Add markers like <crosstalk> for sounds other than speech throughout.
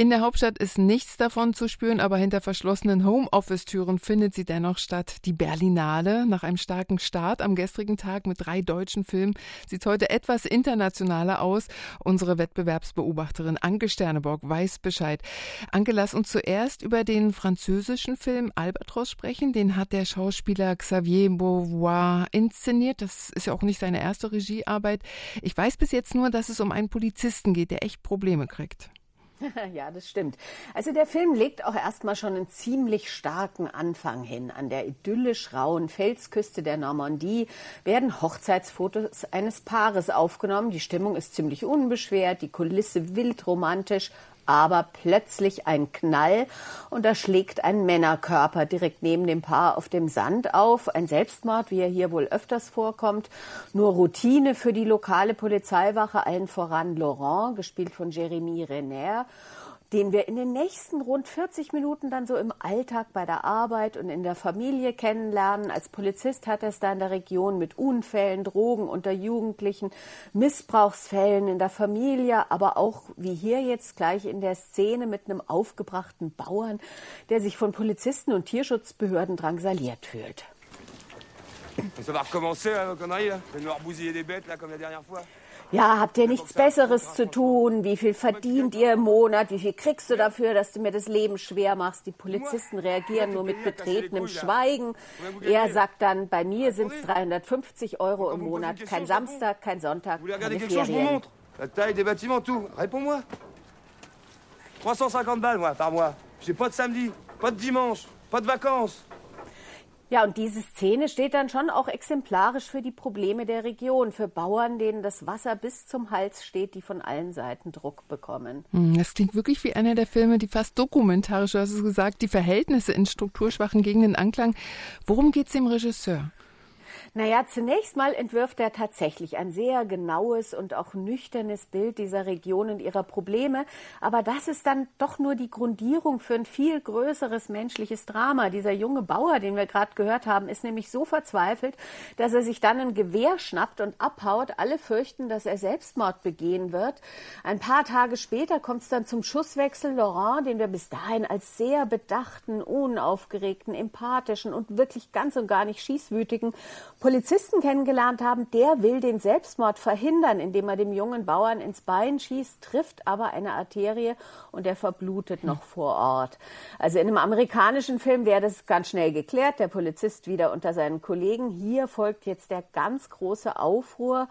In der Hauptstadt ist nichts davon zu spüren, aber hinter verschlossenen Homeoffice-Türen findet sie dennoch statt. Die Berlinale, nach einem starken Start am gestrigen Tag mit drei deutschen Filmen, sieht heute etwas internationaler aus. Unsere Wettbewerbsbeobachterin Anke Sterneborg weiß Bescheid. Anke, lass uns zuerst über den französischen Film Albatros sprechen. Den hat der Schauspieler Xavier Beauvoir inszeniert. Das ist ja auch nicht seine erste Regiearbeit. Ich weiß bis jetzt nur, dass es um einen Polizisten geht, der echt Probleme kriegt. <laughs> Ja, das stimmt. Also der Film legt auch erstmal schon einen ziemlich starken Anfang hin. An der idyllisch rauen Felsküste der Normandie werden Hochzeitsfotos eines Paares aufgenommen. Die Stimmung ist ziemlich unbeschwert, die Kulisse wild romantisch, aber plötzlich ein Knall und da schlägt ein Männerkörper direkt neben dem Paar auf dem Sand auf. Ein Selbstmord, wie er hier wohl öfters vorkommt. Nur Routine für die lokale Polizeiwache, allen voran Laurent, gespielt von Jeremy Renner den wir in den nächsten rund 40 Minuten dann so im Alltag bei der Arbeit und in der Familie kennenlernen. Als Polizist hat er es da in der Region mit Unfällen, Drogen unter Jugendlichen, Missbrauchsfällen in der Familie, aber auch wie hier jetzt gleich in der Szene mit einem aufgebrachten Bauern, der sich von Polizisten und Tierschutzbehörden drangsaliert fühlt. Ça va recommencer, la connerie, là. Je vais devoir bousiller des bêtes, là, comme la dernière fois. Ja, habt ihr nichts Besseres zu tun? Wie viel verdient ihr im Monat? Wie viel kriegst du dafür, dass du mir das Leben schwer machst? Die Polizisten reagieren nur mit betretenem Schweigen. Er sagt dann, bei mir sind es 350 Euro im Monat. Kein Samstag, kein Sonntag, keine Ferien. La taille des bâtiments, tout. Réponds-moi. 350 balles, moi, par mois. J'ai pas de samedi, pas de dimanche, pas de vacances. Ja, und diese Szene steht dann schon auch exemplarisch für die Probleme der Region, für Bauern, denen das Wasser bis zum Hals steht, die von allen Seiten Druck bekommen. Hm, das klingt wirklich wie einer der Filme, die fast dokumentarisch, du hast es gesagt, die Verhältnisse in strukturschwachen Gegenden anklang. Worum geht es dem Regisseur? Naja, zunächst mal entwirft er tatsächlich ein sehr genaues und auch nüchternes Bild dieser Region und ihrer Probleme. Aber das ist dann doch nur die Grundierung für ein viel größeres menschliches Drama. Dieser junge Bauer, den wir gerade gehört haben, ist nämlich so verzweifelt, dass er sich dann ein Gewehr schnappt und abhaut. Alle fürchten, dass er Selbstmord begehen wird. Ein paar Tage später kommt es dann zum Schusswechsel. Laurent, den wir bis dahin als sehr bedachten, unaufgeregten, empathischen und wirklich ganz und gar nicht schießwütigen Polizisten kennengelernt haben, der will den Selbstmord verhindern, indem er dem jungen Bauern ins Bein schießt, trifft aber eine Arterie und er verblutet noch vor Ort. Also in einem amerikanischen Film wäre das ganz schnell geklärt, der Polizist wieder unter seinen Kollegen. Hier folgt jetzt der ganz große Aufruhr.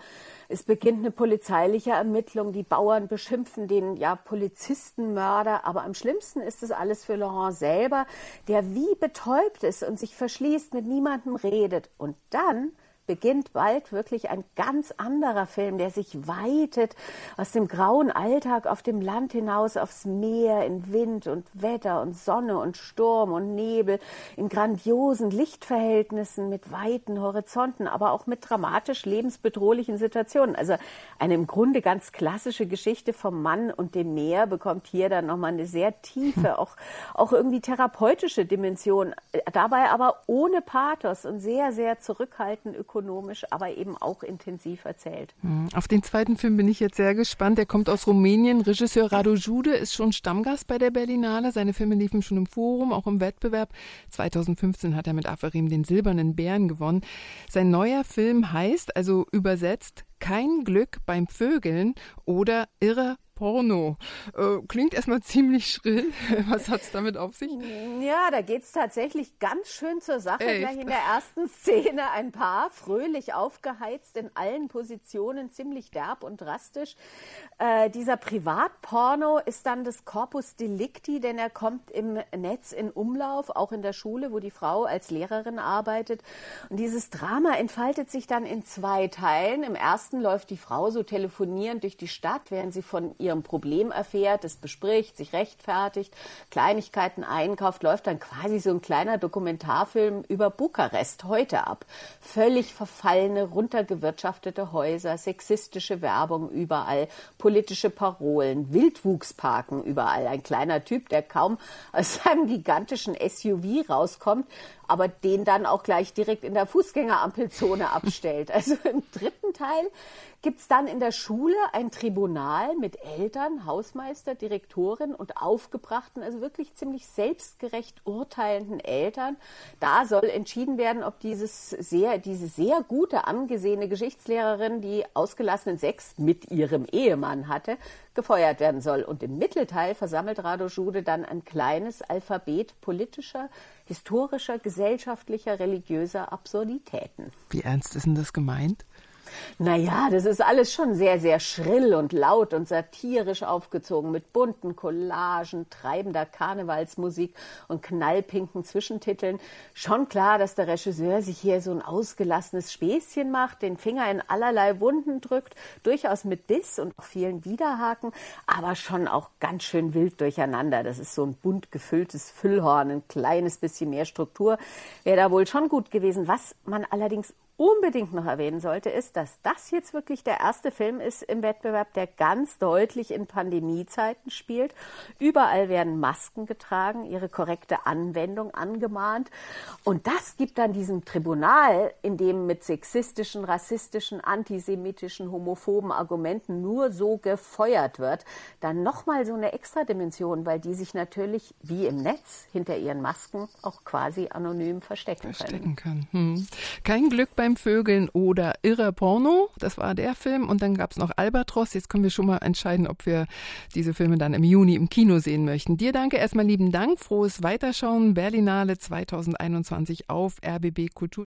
Es beginnt eine polizeiliche Ermittlung. Die Bauern beschimpfen den ja Polizistenmörder. Aber am schlimmsten ist es alles für Laurent selber, der wie betäubt ist und sich verschließt, mit niemandem redet. Und dann dann beginnt bald wirklich ein ganz anderer Film, der sich weitet aus dem grauen Alltag auf dem Land hinaus aufs Meer, in Wind und Wetter und Sonne und Sturm und Nebel, in grandiosen Lichtverhältnissen mit weiten Horizonten, aber auch mit dramatisch lebensbedrohlichen Situationen. Also eine im Grunde ganz klassische Geschichte vom Mann und dem Meer bekommt hier dann nochmal eine sehr tiefe, <laughs> auch, auch irgendwie therapeutische Dimension, dabei aber ohne Pathos und sehr, sehr zurückhaltend ökonomisch ökonomisch, aber eben auch intensiv erzählt. Hm, auf den zweiten Film bin ich jetzt sehr gespannt. Der kommt aus Rumänien. Regisseur Radu Jude ist schon Stammgast bei der Berlinale. Seine Filme liefen schon im Forum, auch im Wettbewerb. 2015 hat er mit Aferim den Silbernen Bären gewonnen. Sein neuer Film heißt, also übersetzt, kein Glück beim Vögeln oder Irrer Porno. Äh, klingt erstmal ziemlich schrill. <laughs> Was hat es damit auf sich? Ja, da geht es tatsächlich ganz schön zur Sache. Echt? Gleich in der ersten Szene ein Paar, fröhlich aufgeheizt in allen Positionen, ziemlich derb und drastisch. Äh, dieser Privatporno ist dann das Corpus Delicti, denn er kommt im Netz in Umlauf, auch in der Schule, wo die Frau als Lehrerin arbeitet. Und dieses Drama entfaltet sich dann in zwei Teilen. Im ersten läuft die Frau so telefonierend durch die Stadt, während sie von ihr ihrem Problem erfährt, es bespricht, sich rechtfertigt, Kleinigkeiten einkauft, läuft dann quasi so ein kleiner Dokumentarfilm über Bukarest heute ab. Völlig verfallene, runtergewirtschaftete Häuser, sexistische Werbung überall, politische Parolen, Wildwuchsparken überall. Ein kleiner Typ, der kaum aus seinem gigantischen SUV rauskommt, aber den dann auch gleich direkt in der Fußgängerampelzone <laughs> abstellt. Also im dritten Teil gibt es dann in der Schule ein Tribunal mit Eltern, Hausmeister, Direktorin und aufgebrachten, also wirklich ziemlich selbstgerecht urteilenden Eltern. Da soll entschieden werden, ob dieses sehr, diese sehr gute, angesehene Geschichtslehrerin, die ausgelassenen Sex mit ihrem Ehemann hatte, gefeuert werden soll. Und im Mittelteil versammelt Rado Jude dann ein kleines Alphabet politischer, historischer, gesellschaftlicher, religiöser Absurditäten. Wie ernst ist denn das gemeint? Naja, das ist alles schon sehr, sehr schrill und laut und satirisch aufgezogen mit bunten Collagen, treibender Karnevalsmusik und knallpinken Zwischentiteln. Schon klar, dass der Regisseur sich hier so ein ausgelassenes Späßchen macht, den Finger in allerlei Wunden drückt, durchaus mit Biss und vielen Widerhaken, aber schon auch ganz schön wild durcheinander. Das ist so ein bunt gefülltes Füllhorn, ein kleines bisschen mehr Struktur. Wäre da wohl schon gut gewesen. Was man allerdings unbedingt noch erwähnen sollte, ist, dass das jetzt wirklich der erste Film ist im Wettbewerb, der ganz deutlich in Pandemiezeiten spielt. Überall werden Masken getragen, ihre korrekte Anwendung angemahnt. Und das gibt dann diesem Tribunal, in dem mit sexistischen, rassistischen, antisemitischen, homophoben Argumenten nur so gefeuert wird, dann nochmal so eine Extradimension, weil die sich natürlich wie im Netz hinter ihren Masken auch quasi anonym verstecken, verstecken können. können. Hm. Kein Glück bei beim Vögeln oder Irre Porno. Das war der Film. Und dann gab es noch Albatros. Jetzt können wir schon mal entscheiden, ob wir diese Filme dann im Juni im Kino sehen möchten. Dir danke erstmal lieben Dank. Frohes Weiterschauen. Berlinale 2021 auf RBB Kultur.